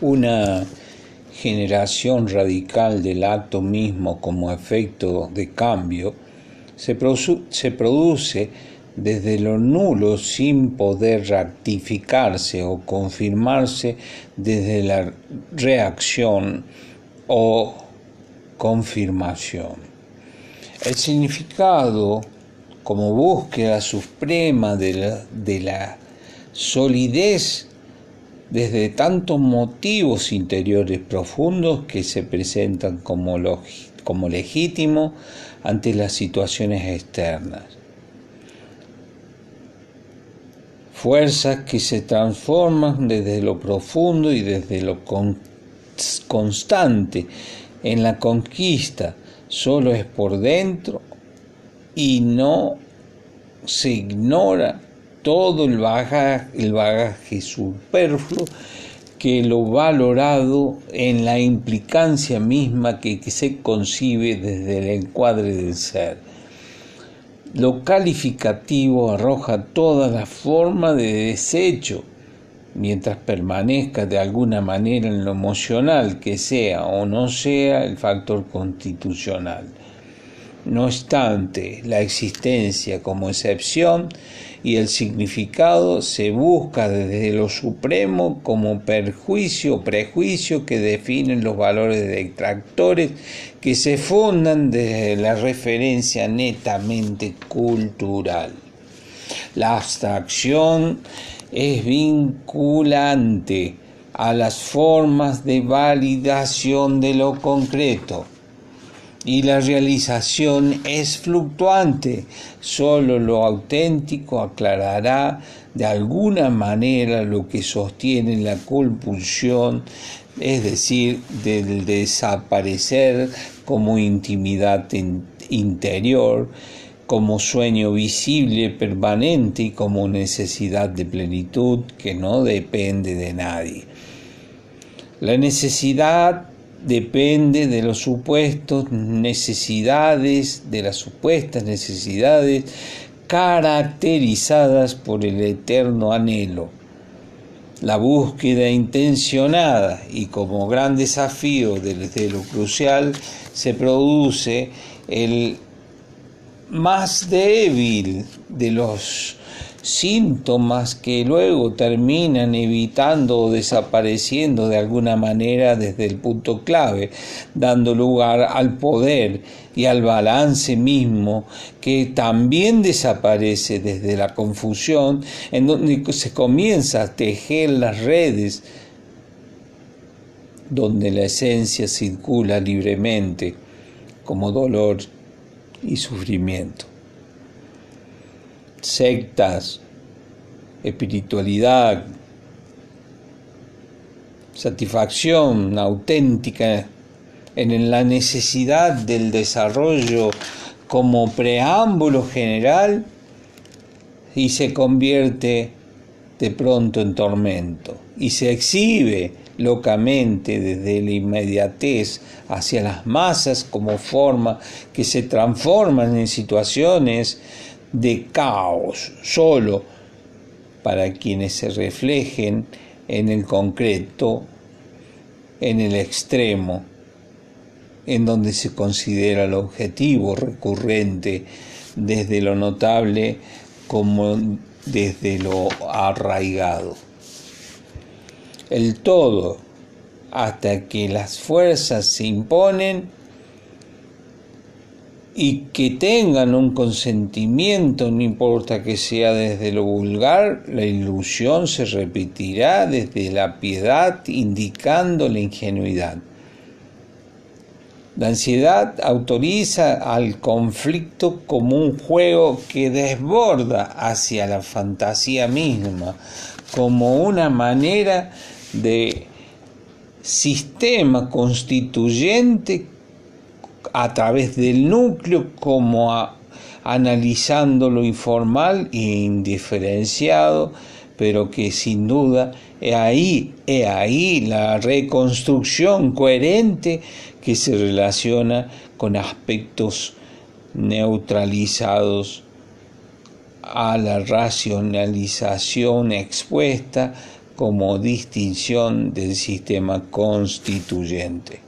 una generación radical del acto mismo como efecto de cambio se, produce desde lo nulo sin poder ratificarse o confirmarse desde la reacción o confirmación. El significado como búsqueda suprema de la solidez desde tantos motivos interiores profundos que se presentan como, como legítimo ante las situaciones externas. Fuerzas que se transforman desde lo profundo y desde lo constante en la conquista, solo es por dentro y no se ignora todo el bagaje, superfluo que lo valorado en la implicancia misma que se concibe desde el encuadre del ser. Lo calificativo arroja toda la forma de desecho, mientras permanezca de alguna manera en lo emocional, que sea o no sea el factor constitucional. No obstante, la existencia como excepción y el significado se busca desde lo supremo como perjuicio o prejuicio que definen los valores detractores que se fundan desde la referencia netamente cultural. La abstracción es vinculante a las formas de validación de lo concreto y la realización es fluctuante. Solo lo auténtico aclarará de alguna manera lo que sostiene la compulsión, es decir, del desaparecer como intimidad interior, como sueño visible permanente y como necesidad de plenitud que no depende de nadie. La necesidad depende de los supuestos necesidades, de las supuestas necesidades caracterizadas por el eterno anhelo. La búsqueda intencionada y como gran desafío desde lo crucial se produce el más débil de los síntomas que luego terminan evitando o desapareciendo de alguna manera desde el punto clave, dando lugar al poder y al balance mismo que también desaparece desde la confusión, en donde se comienza a tejer las redes donde la esencia circula libremente como dolor y sufrimiento sectas, espiritualidad, satisfacción auténtica en la necesidad del desarrollo como preámbulo general y se convierte de pronto en tormento y se exhibe locamente desde la inmediatez hacia las masas como forma que se transforman en situaciones de caos solo para quienes se reflejen en el concreto, en el extremo, en donde se considera el objetivo recurrente desde lo notable como desde lo arraigado. El todo, hasta que las fuerzas se imponen, y que tengan un consentimiento, no importa que sea desde lo vulgar, la ilusión se repetirá desde la piedad indicando la ingenuidad. La ansiedad autoriza al conflicto como un juego que desborda hacia la fantasía misma, como una manera de sistema constituyente a través del núcleo como analizando lo informal e indiferenciado, pero que sin duda es ahí, es ahí la reconstrucción coherente que se relaciona con aspectos neutralizados a la racionalización expuesta como distinción del sistema constituyente.